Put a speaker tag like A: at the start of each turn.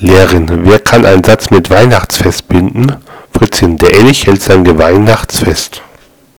A: Lehrerin: Wer kann einen Satz mit Weihnachtsfest binden? Fritzchen: Der Elch hält sein Weihnachtsfest